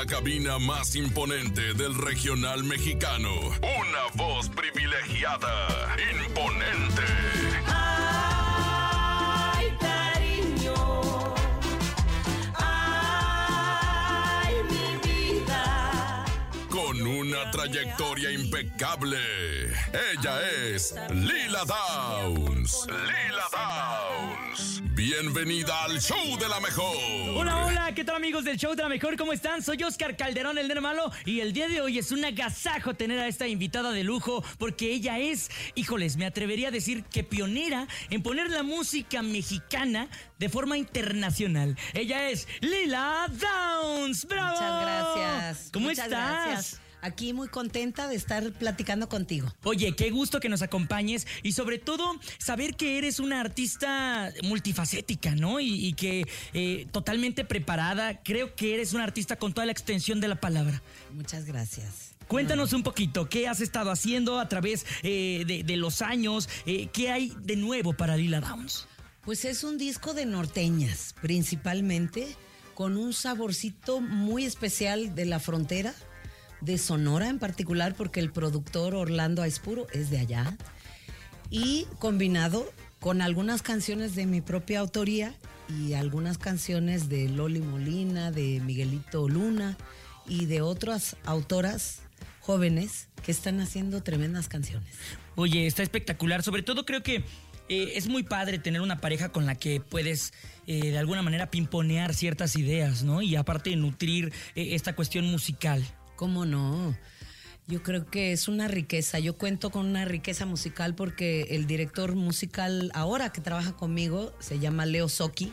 la cabina más imponente del regional mexicano. Una voz privilegiada, imponente. Una trayectoria impecable. Ella es Lila Downs. Lila Downs. Bienvenida al show de la mejor. Hola, hola, ¿qué tal amigos del show de la mejor? ¿Cómo están? Soy Oscar Calderón, el nene malo, y el día de hoy es un agasajo tener a esta invitada de lujo, porque ella es, híjoles, me atrevería a decir que pionera en poner la música mexicana de forma internacional. Ella es Lila Downs, ¡bravo! Muchas gracias. ¿Cómo Muchas estás? gracias. Aquí muy contenta de estar platicando contigo. Oye, qué gusto que nos acompañes y sobre todo saber que eres una artista multifacética, ¿no? Y, y que eh, totalmente preparada. Creo que eres una artista con toda la extensión de la palabra. Muchas gracias. Cuéntanos un poquito, ¿qué has estado haciendo a través eh, de, de los años? Eh, ¿Qué hay de nuevo para Lila Downs? Pues es un disco de norteñas, principalmente, con un saborcito muy especial de la frontera, de Sonora en particular, porque el productor Orlando Aispuro es de allá, y combinado con algunas canciones de mi propia autoría y algunas canciones de Loli Molina, de Miguelito Luna y de otras autoras jóvenes que están haciendo tremendas canciones. Oye, está espectacular. Sobre todo creo que eh, es muy padre tener una pareja con la que puedes eh, de alguna manera pimponear ciertas ideas, ¿no? Y aparte nutrir eh, esta cuestión musical. ¿Cómo no? Yo creo que es una riqueza. Yo cuento con una riqueza musical porque el director musical ahora que trabaja conmigo se llama Leo Soki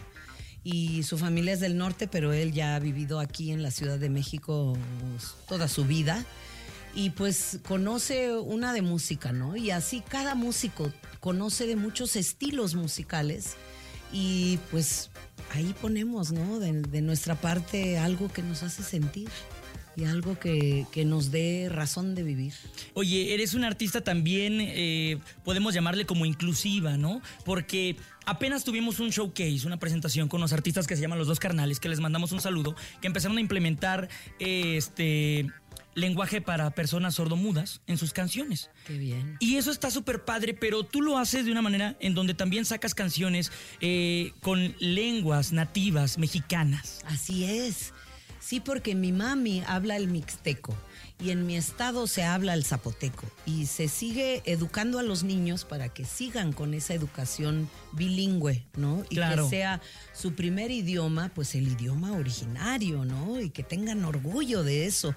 y su familia es del norte, pero él ya ha vivido aquí en la Ciudad de México toda su vida. Y pues conoce una de música, ¿no? Y así cada músico conoce de muchos estilos musicales y pues ahí ponemos, ¿no? De, de nuestra parte algo que nos hace sentir y algo que, que, nos dé razón de vivir. Oye, eres una artista también, eh, podemos llamarle como inclusiva, ¿no? Porque apenas tuvimos un showcase, una presentación con los artistas que se llaman Los Dos Carnales, que les mandamos un saludo, que empezaron a implementar eh, este lenguaje para personas sordomudas en sus canciones. Qué bien. Y eso está súper padre, pero tú lo haces de una manera en donde también sacas canciones eh, con lenguas nativas mexicanas. Así es. Sí, porque mi mami habla el mixteco y en mi estado se habla el zapoteco y se sigue educando a los niños para que sigan con esa educación bilingüe, ¿no? Y claro. que sea su primer idioma, pues el idioma originario, ¿no? Y que tengan orgullo de eso.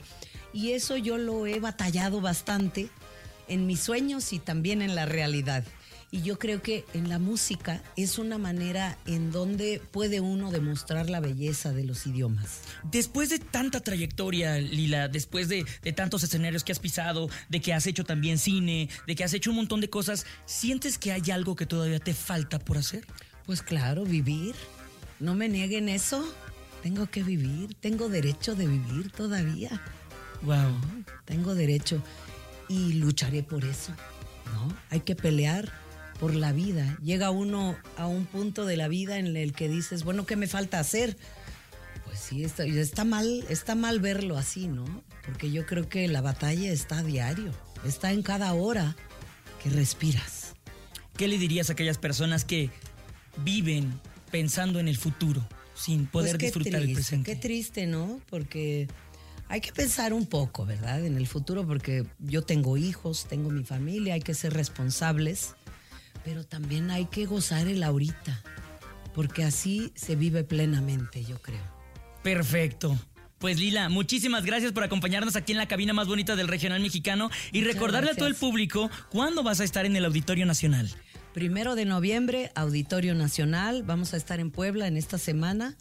Y eso yo lo he batallado bastante en mis sueños y también en la realidad. Y yo creo que en la música es una manera en donde puede uno demostrar la belleza de los idiomas. Después de tanta trayectoria, Lila, después de, de, tantos escenarios que has pisado, de que has hecho también cine, de que has hecho un montón de cosas, ¿sientes que hay algo que todavía te falta por hacer? Pues claro, vivir. No me nieguen eso. Tengo que vivir, tengo derecho de vivir todavía. Wow. Tengo derecho y lucharé por eso. ¿no? Hay que pelear por la vida. Llega uno a un punto de la vida en el que dices, bueno, ¿qué me falta hacer? Pues sí, está, está mal, está mal verlo así, ¿no? Porque yo creo que la batalla está a diario, está en cada hora que respiras. ¿Qué le dirías a aquellas personas que viven pensando en el futuro sin poder pues disfrutar triste, el presente? Qué triste, ¿no? Porque hay que pensar un poco, ¿verdad? En el futuro, porque yo tengo hijos, tengo mi familia, hay que ser responsables pero también hay que gozar el ahorita, porque así se vive plenamente, yo creo. Perfecto. Pues Lila, muchísimas gracias por acompañarnos aquí en la cabina más bonita del regional mexicano y Muchas recordarle gracias. a todo el público cuándo vas a estar en el Auditorio Nacional. Primero de noviembre, Auditorio Nacional, vamos a estar en Puebla en esta semana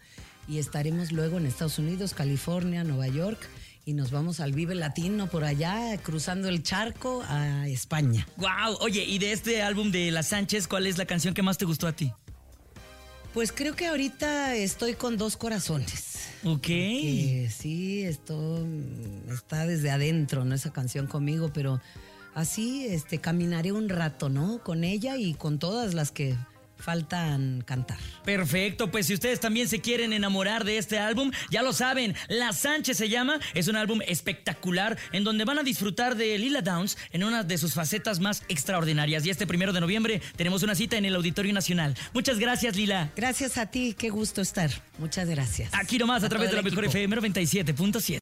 y estaremos luego en Estados Unidos, California, Nueva York y nos vamos al Vive Latino por allá, cruzando el charco a España. Wow, oye, y de este álbum de La Sánchez, ¿cuál es la canción que más te gustó a ti? Pues creo que ahorita estoy con dos corazones. Ok. Sí, esto está desde adentro, ¿no? Esa canción conmigo, pero así este, caminaré un rato, ¿no? Con ella y con todas las que faltan cantar. Perfecto, pues si ustedes también se quieren enamorar de este álbum, ya lo saben, La Sánchez se llama, es un álbum espectacular en donde van a disfrutar de Lila Downs en una de sus facetas más extraordinarias. Y este primero de noviembre tenemos una cita en el Auditorio Nacional. Muchas gracias, Lila. Gracias a ti, qué gusto estar. Muchas gracias. Aquí nomás a, A través de la mejor. FM 97.7.